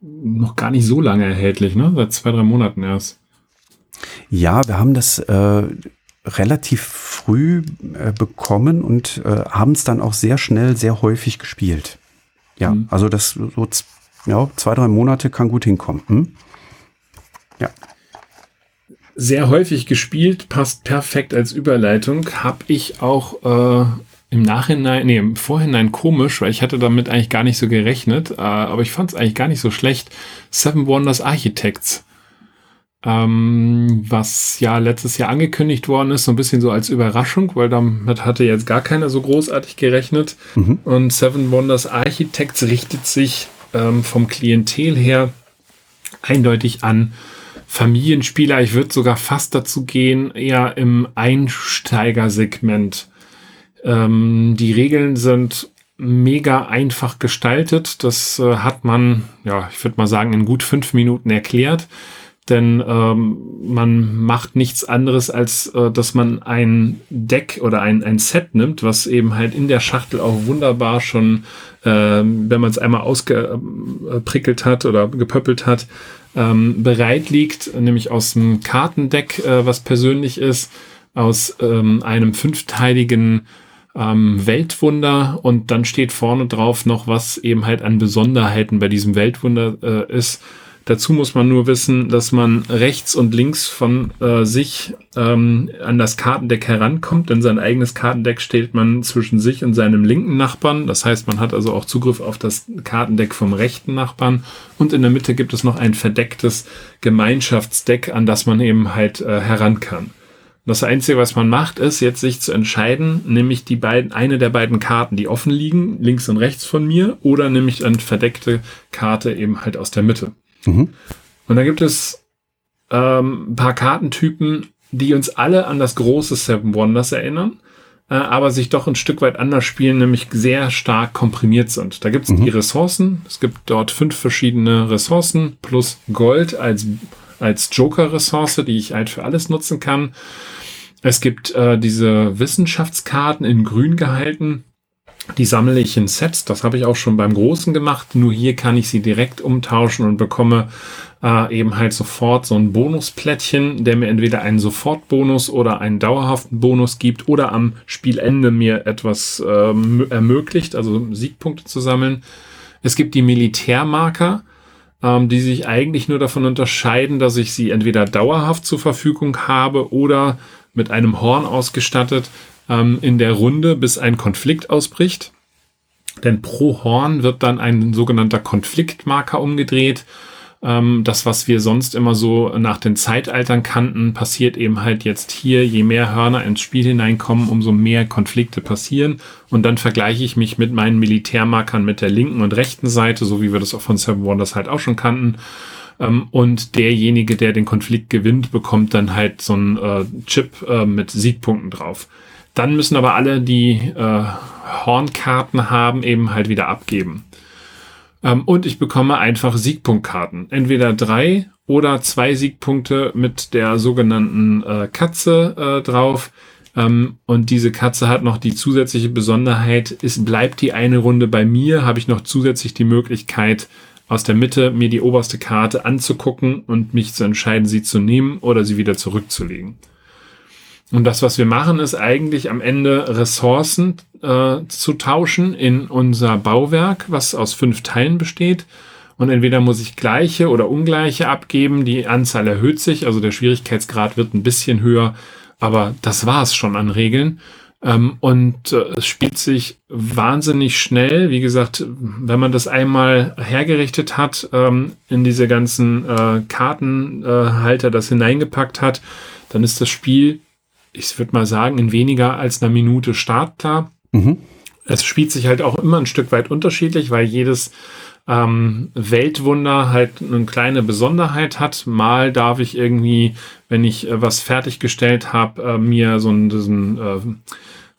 noch gar nicht so lange erhältlich, ne? Seit zwei, drei Monaten erst. Ja, wir haben das äh, relativ früh äh, bekommen und äh, haben es dann auch sehr schnell, sehr häufig gespielt. Ja, mhm. also das so ja, zwei, drei Monate kann gut hinkommen. Hm? Ja. Sehr häufig gespielt, passt perfekt als Überleitung. Habe ich auch äh, im Nachhinein, nee, im Vorhinein komisch, weil ich hatte damit eigentlich gar nicht so gerechnet, äh, aber ich fand es eigentlich gar nicht so schlecht. Seven Wonders Architects. Ähm, was ja letztes Jahr angekündigt worden ist, so ein bisschen so als Überraschung, weil damit hatte jetzt gar keiner so großartig gerechnet. Mhm. Und Seven Wonders Architects richtet sich ähm, vom Klientel her eindeutig an Familienspieler. Ich würde sogar fast dazu gehen, eher im Einsteigersegment. Ähm, die Regeln sind mega einfach gestaltet. Das äh, hat man, ja, ich würde mal sagen, in gut fünf Minuten erklärt denn ähm, man macht nichts anderes, als äh, dass man ein Deck oder ein, ein Set nimmt, was eben halt in der Schachtel auch wunderbar schon, äh, wenn man es einmal ausgeprickelt hat oder gepöppelt hat, ähm, bereit liegt, nämlich aus dem Kartendeck, äh, was persönlich ist, aus ähm, einem fünfteiligen ähm, Weltwunder. Und dann steht vorne drauf noch, was eben halt an Besonderheiten bei diesem Weltwunder äh, ist Dazu muss man nur wissen, dass man rechts und links von äh, sich ähm, an das Kartendeck herankommt, denn sein eigenes Kartendeck stellt man zwischen sich und seinem linken Nachbarn. Das heißt, man hat also auch Zugriff auf das Kartendeck vom rechten Nachbarn. Und in der Mitte gibt es noch ein verdecktes Gemeinschaftsdeck, an das man eben halt äh, heran kann. Das Einzige, was man macht, ist jetzt sich zu entscheiden, nämlich die beiden, eine der beiden Karten, die offen liegen, links und rechts von mir, oder nämlich eine verdeckte Karte eben halt aus der Mitte. Mhm. Und da gibt es ähm, ein paar Kartentypen, die uns alle an das große Seven Wonders erinnern, äh, aber sich doch ein Stück weit anders spielen, nämlich sehr stark komprimiert sind. Da gibt es mhm. die Ressourcen. Es gibt dort fünf verschiedene Ressourcen plus Gold als, als Joker-Ressource, die ich halt für alles nutzen kann. Es gibt äh, diese Wissenschaftskarten in grün gehalten. Die sammle ich in Sets, das habe ich auch schon beim Großen gemacht, nur hier kann ich sie direkt umtauschen und bekomme äh, eben halt sofort so ein Bonusplättchen, der mir entweder einen Sofortbonus oder einen dauerhaften Bonus gibt oder am Spielende mir etwas äh, ermöglicht, also Siegpunkte zu sammeln. Es gibt die Militärmarker, ähm, die sich eigentlich nur davon unterscheiden, dass ich sie entweder dauerhaft zur Verfügung habe oder mit einem Horn ausgestattet, ähm, in der Runde, bis ein Konflikt ausbricht. Denn pro Horn wird dann ein sogenannter Konfliktmarker umgedreht. Ähm, das, was wir sonst immer so nach den Zeitaltern kannten, passiert eben halt jetzt hier. Je mehr Hörner ins Spiel hineinkommen, umso mehr Konflikte passieren. Und dann vergleiche ich mich mit meinen Militärmarkern mit der linken und rechten Seite, so wie wir das auch von Seven Wonders halt auch schon kannten. Ähm, und derjenige, der den Konflikt gewinnt, bekommt dann halt so einen äh, Chip äh, mit Siegpunkten drauf. Dann müssen aber alle, die äh, Hornkarten haben, eben halt wieder abgeben. Ähm, und ich bekomme einfach Siegpunktkarten. Entweder drei oder zwei Siegpunkte mit der sogenannten äh, Katze äh, drauf. Ähm, und diese Katze hat noch die zusätzliche Besonderheit, es bleibt die eine Runde bei mir, habe ich noch zusätzlich die Möglichkeit, aus der Mitte mir die oberste Karte anzugucken und mich zu entscheiden, sie zu nehmen oder sie wieder zurückzulegen. Und das, was wir machen, ist eigentlich am Ende Ressourcen äh, zu tauschen in unser Bauwerk, was aus fünf Teilen besteht. Und entweder muss ich gleiche oder ungleiche abgeben. Die Anzahl erhöht sich, also der Schwierigkeitsgrad wird ein bisschen höher. Aber das war es schon an Regeln. Ähm, und äh, es spielt sich wahnsinnig schnell. Wie gesagt, wenn man das einmal hergerichtet hat, ähm, in diese ganzen äh, Kartenhalter das hineingepackt hat, dann ist das Spiel, ich würde mal sagen, in weniger als einer Minute startklar. Mhm. Es spielt sich halt auch immer ein Stück weit unterschiedlich, weil jedes ähm, Weltwunder halt eine kleine Besonderheit hat. Mal darf ich irgendwie, wenn ich äh, was fertiggestellt habe, äh, mir so einen, diesen äh,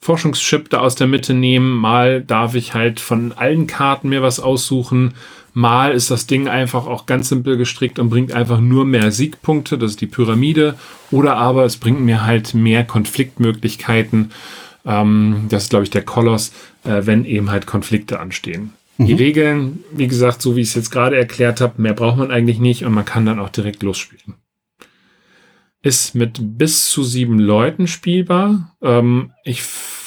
Forschungschip da aus der Mitte nehmen. Mal darf ich halt von allen Karten mir was aussuchen. Mal ist das Ding einfach auch ganz simpel gestrickt und bringt einfach nur mehr Siegpunkte. Das ist die Pyramide. Oder aber es bringt mir halt mehr Konfliktmöglichkeiten. Ähm, das ist, glaube ich, der Koloss, äh, wenn eben halt Konflikte anstehen. Die mhm. Regeln, wie gesagt, so wie ich es jetzt gerade erklärt habe, mehr braucht man eigentlich nicht und man kann dann auch direkt losspielen. Ist mit bis zu sieben Leuten spielbar. Ähm, ich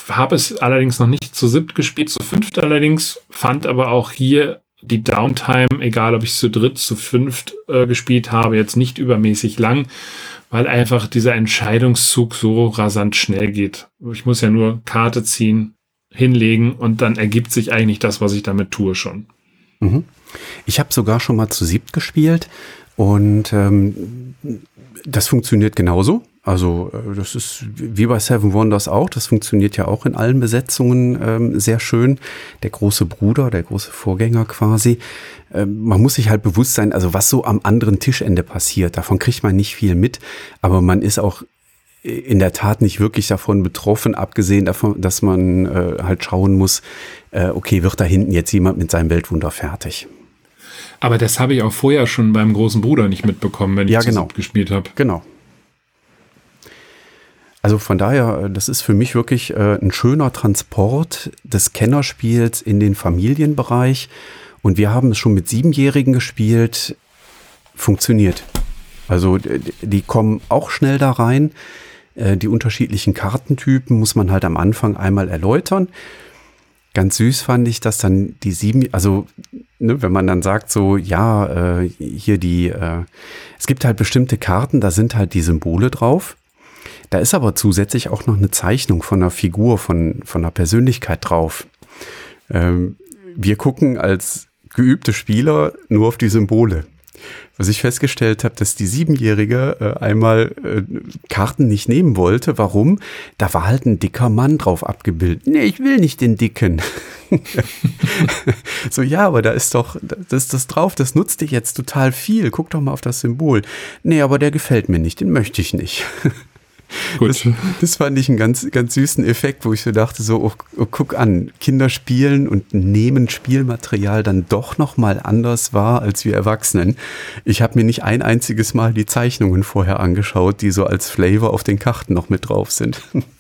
habe es allerdings noch nicht zu siebt gespielt, zu fünft allerdings, fand aber auch hier die Downtime, egal ob ich zu dritt, zu fünft äh, gespielt habe, jetzt nicht übermäßig lang, weil einfach dieser Entscheidungszug so rasant schnell geht. Ich muss ja nur Karte ziehen, hinlegen und dann ergibt sich eigentlich das, was ich damit tue schon. Mhm. Ich habe sogar schon mal zu siebt gespielt und ähm, das funktioniert genauso. Also äh, das ist wie bei Seven Wonders auch. Das funktioniert ja auch in allen Besetzungen ähm, sehr schön. Der große Bruder, der große Vorgänger quasi. Ähm, man muss sich halt bewusst sein, also was so am anderen Tischende passiert. Davon kriegt man nicht viel mit, aber man ist auch in der Tat nicht wirklich davon betroffen, abgesehen davon, dass man äh, halt schauen muss, äh, okay, wird da hinten jetzt jemand mit seinem Weltwunder fertig? Aber das habe ich auch vorher schon beim großen Bruder nicht mitbekommen, wenn ich ja, genau. gespielt habe. Genau. Also von daher, äh, das ist für mich wirklich äh, ein schöner Transport des Kennerspiels in den Familienbereich. Und wir haben es schon mit Siebenjährigen gespielt. Funktioniert. Also die kommen auch schnell da rein. Äh, die unterschiedlichen Kartentypen muss man halt am Anfang einmal erläutern. Ganz süß fand ich, dass dann die sieben, also ne, wenn man dann sagt so, ja, äh, hier die, äh, es gibt halt bestimmte Karten, da sind halt die Symbole drauf. Da ist aber zusätzlich auch noch eine Zeichnung von einer Figur, von, von einer Persönlichkeit drauf. Ähm, wir gucken als geübte Spieler nur auf die Symbole was ich festgestellt habe, dass die Siebenjährige äh, einmal äh, Karten nicht nehmen wollte. Warum? Da war halt ein dicker Mann drauf abgebildet. Nee, ich will nicht den dicken. so, ja, aber da ist doch, das das drauf, das nutzt dich jetzt total viel. Guck doch mal auf das Symbol. Nee, aber der gefällt mir nicht, den möchte ich nicht. Das, das, fand ich einen ganz, ganz süßen Effekt, wo ich so dachte, so, oh, oh, guck an, Kinder spielen und nehmen Spielmaterial dann doch nochmal anders wahr als wir Erwachsenen. Ich habe mir nicht ein einziges Mal die Zeichnungen vorher angeschaut, die so als Flavor auf den Karten noch mit drauf sind.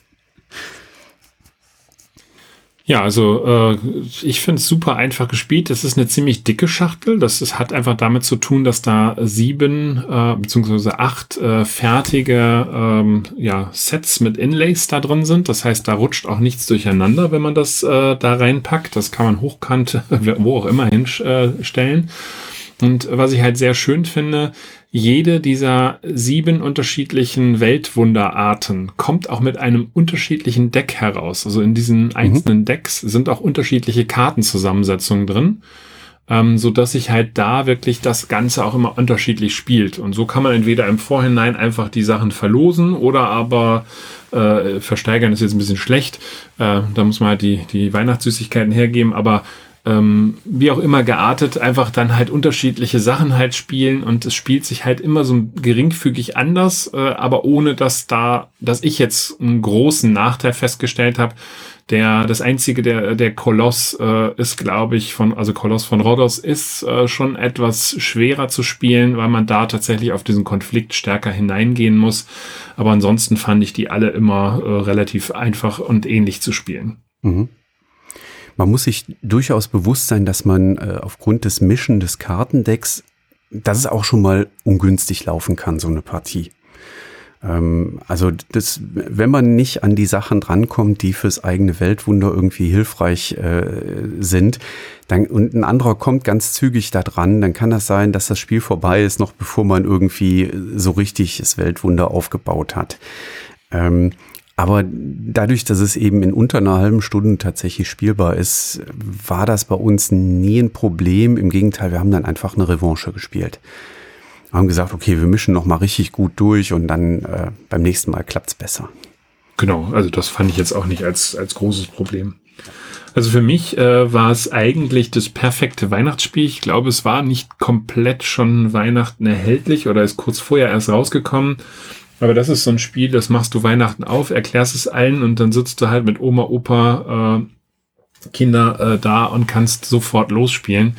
Ja, also äh, ich finde es super einfach gespielt. Das ist eine ziemlich dicke Schachtel. Das ist, hat einfach damit zu tun, dass da sieben äh, beziehungsweise acht äh, fertige ähm, ja, Sets mit Inlays da drin sind. Das heißt, da rutscht auch nichts durcheinander, wenn man das äh, da reinpackt. Das kann man hochkant, wo auch immer hinstellen. Und was ich halt sehr schön finde, jede dieser sieben unterschiedlichen Weltwunderarten kommt auch mit einem unterschiedlichen Deck heraus. Also in diesen mhm. einzelnen mhm. Decks sind auch unterschiedliche Kartenzusammensetzungen drin, ähm, so dass sich halt da wirklich das Ganze auch immer unterschiedlich spielt. Und so kann man entweder im Vorhinein einfach die Sachen verlosen oder aber äh, versteigern ist jetzt ein bisschen schlecht. Äh, da muss man halt die, die Weihnachtssüßigkeiten hergeben, aber ähm, wie auch immer geartet, einfach dann halt unterschiedliche Sachen halt spielen und es spielt sich halt immer so geringfügig anders, äh, aber ohne dass da, dass ich jetzt einen großen Nachteil festgestellt habe. Der, das einzige, der, der Koloss äh, ist, glaube ich, von, also Koloss von Rhodos ist äh, schon etwas schwerer zu spielen, weil man da tatsächlich auf diesen Konflikt stärker hineingehen muss. Aber ansonsten fand ich die alle immer äh, relativ einfach und ähnlich zu spielen. Mhm. Man muss sich durchaus bewusst sein, dass man äh, aufgrund des Mischen des Kartendecks, dass es auch schon mal ungünstig laufen kann, so eine Partie. Ähm, also das, wenn man nicht an die Sachen drankommt, die fürs eigene Weltwunder irgendwie hilfreich äh, sind, dann, und ein anderer kommt ganz zügig da dran, dann kann das sein, dass das Spiel vorbei ist, noch bevor man irgendwie so richtig das Weltwunder aufgebaut hat. Ähm, aber dadurch, dass es eben in unter einer halben Stunde tatsächlich spielbar ist, war das bei uns nie ein Problem. Im Gegenteil, wir haben dann einfach eine Revanche gespielt. Wir haben gesagt, okay, wir mischen noch mal richtig gut durch und dann äh, beim nächsten Mal klappt's besser. Genau, also das fand ich jetzt auch nicht als, als großes Problem. Also für mich äh, war es eigentlich das perfekte Weihnachtsspiel. Ich glaube, es war nicht komplett schon Weihnachten erhältlich oder ist kurz vorher erst rausgekommen. Aber das ist so ein Spiel, das machst du Weihnachten auf, erklärst es allen und dann sitzt du halt mit Oma, Opa, äh, Kinder äh, da und kannst sofort losspielen.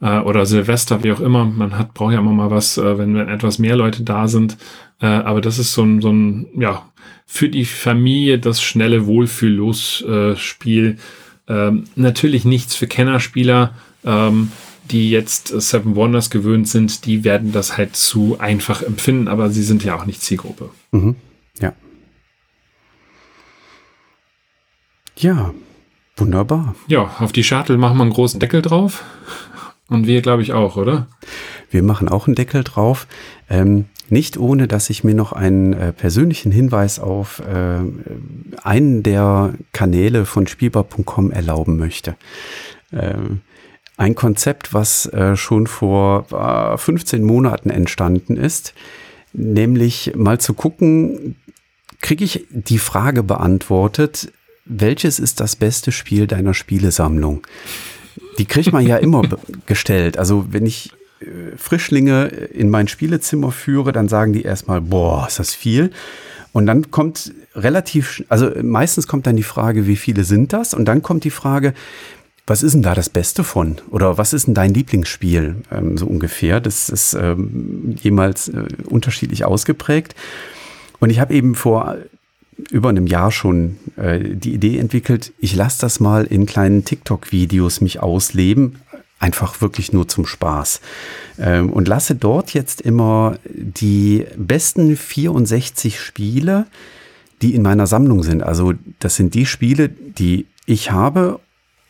Äh, oder Silvester, wie auch immer. Man hat, braucht ja immer mal was, äh, wenn, wenn etwas mehr Leute da sind. Äh, aber das ist so ein, so ein, ja, für die Familie das schnelle Wohlfühl-Los-Spiel. Ähm, natürlich nichts für Kennerspieler. Ähm, die jetzt Seven Wonders gewöhnt sind, die werden das halt zu einfach empfinden, aber sie sind ja auch nicht Zielgruppe. Mhm. Ja. Ja, wunderbar. Ja, auf die Shuttle machen wir einen großen Deckel drauf. Und wir, glaube ich, auch, oder? Wir machen auch einen Deckel drauf. Ähm, nicht ohne, dass ich mir noch einen äh, persönlichen Hinweis auf äh, einen der Kanäle von spielbar.com erlauben möchte. Ähm, ein Konzept, was äh, schon vor äh, 15 Monaten entstanden ist, nämlich mal zu gucken, kriege ich die Frage beantwortet, welches ist das beste Spiel deiner Spielesammlung? Die kriegt man ja immer gestellt. Also wenn ich äh, Frischlinge in mein Spielezimmer führe, dann sagen die erstmal, boah, ist das viel. Und dann kommt relativ, also meistens kommt dann die Frage, wie viele sind das? Und dann kommt die Frage, was ist denn da das Beste von? Oder was ist denn dein Lieblingsspiel? Ähm, so ungefähr. Das ist ähm, jemals äh, unterschiedlich ausgeprägt. Und ich habe eben vor über einem Jahr schon äh, die Idee entwickelt, ich lasse das mal in kleinen TikTok-Videos mich ausleben, einfach wirklich nur zum Spaß. Ähm, und lasse dort jetzt immer die besten 64 Spiele, die in meiner Sammlung sind. Also das sind die Spiele, die ich habe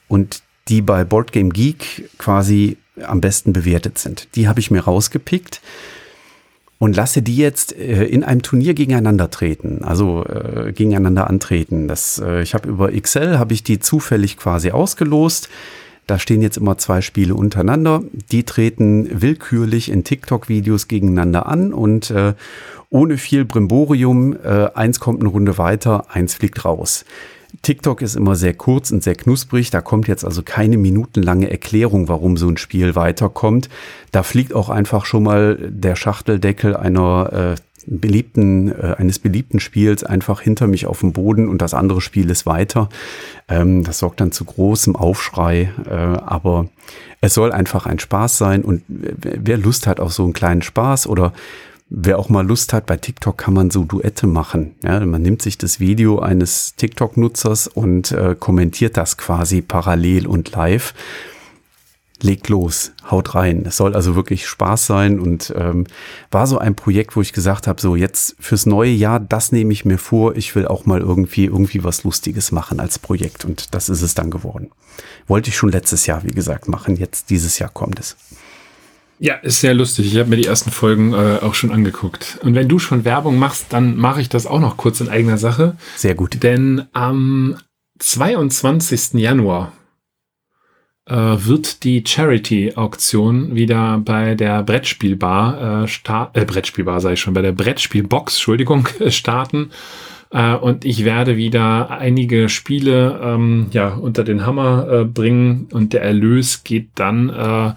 und die bei Board Game Geek quasi am besten bewertet sind. Die habe ich mir rausgepickt und lasse die jetzt äh, in einem Turnier gegeneinander treten, also äh, gegeneinander antreten. Das, äh, ich habe über Excel habe ich die zufällig quasi ausgelost. Da stehen jetzt immer zwei Spiele untereinander. Die treten willkürlich in TikTok-Videos gegeneinander an und äh, ohne viel Brimborium, äh, eins kommt eine Runde weiter, eins fliegt raus. TikTok ist immer sehr kurz und sehr knusprig. Da kommt jetzt also keine minutenlange Erklärung, warum so ein Spiel weiterkommt. Da fliegt auch einfach schon mal der Schachteldeckel einer äh, beliebten, äh, eines beliebten Spiels einfach hinter mich auf dem Boden und das andere Spiel ist weiter. Ähm, das sorgt dann zu großem Aufschrei, äh, aber es soll einfach ein Spaß sein und wer Lust hat auf so einen kleinen Spaß oder Wer auch mal Lust hat, bei TikTok kann man so Duette machen. Ja, man nimmt sich das Video eines TikTok-Nutzers und äh, kommentiert das quasi parallel und live. Legt los, haut rein. Es soll also wirklich Spaß sein und ähm, war so ein Projekt, wo ich gesagt habe, so jetzt fürs neue Jahr, das nehme ich mir vor. Ich will auch mal irgendwie irgendwie was Lustiges machen als Projekt und das ist es dann geworden. Wollte ich schon letztes Jahr, wie gesagt, machen. Jetzt dieses Jahr kommt es. Ja, ist sehr lustig. Ich habe mir die ersten Folgen äh, auch schon angeguckt. Und wenn du schon Werbung machst, dann mache ich das auch noch kurz in eigener Sache. Sehr gut. Denn am 22. Januar äh, wird die Charity-Auktion wieder bei der Brettspielbar, äh, start, äh, Brettspielbar sei ich schon, bei der Brettspielbox, Entschuldigung, starten. Äh, und ich werde wieder einige Spiele ähm, ja, unter den Hammer äh, bringen und der Erlös geht dann äh,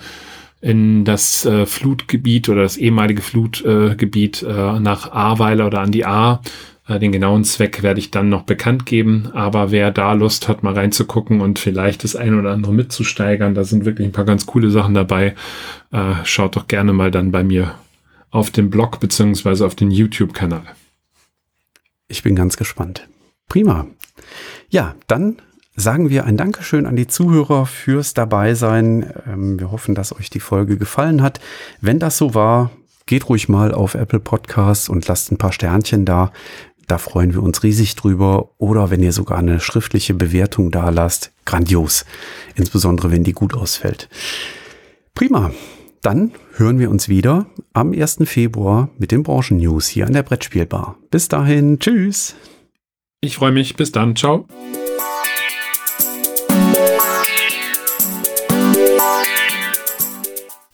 in das äh, Flutgebiet oder das ehemalige Flutgebiet äh, nach Ahrweiler oder an die Ahr. Äh, den genauen Zweck werde ich dann noch bekannt geben, aber wer da Lust hat, mal reinzugucken und vielleicht das ein oder andere mitzusteigern, da sind wirklich ein paar ganz coole Sachen dabei. Äh, schaut doch gerne mal dann bei mir auf dem Blog beziehungsweise auf den YouTube-Kanal. Ich bin ganz gespannt. Prima. Ja, dann sagen wir ein Dankeschön an die Zuhörer fürs Dabeisein. Ähm, wir hoffen, dass euch die Folge gefallen hat. Wenn das so war, geht ruhig mal auf Apple Podcasts und lasst ein paar Sternchen da. Da freuen wir uns riesig drüber. Oder wenn ihr sogar eine schriftliche Bewertung da lasst, grandios. Insbesondere wenn die gut ausfällt. Prima. Dann hören wir uns wieder am 1. Februar mit den Branchen-News hier an der Brettspielbar. Bis dahin, tschüss. Ich freue mich. Bis dann. Ciao.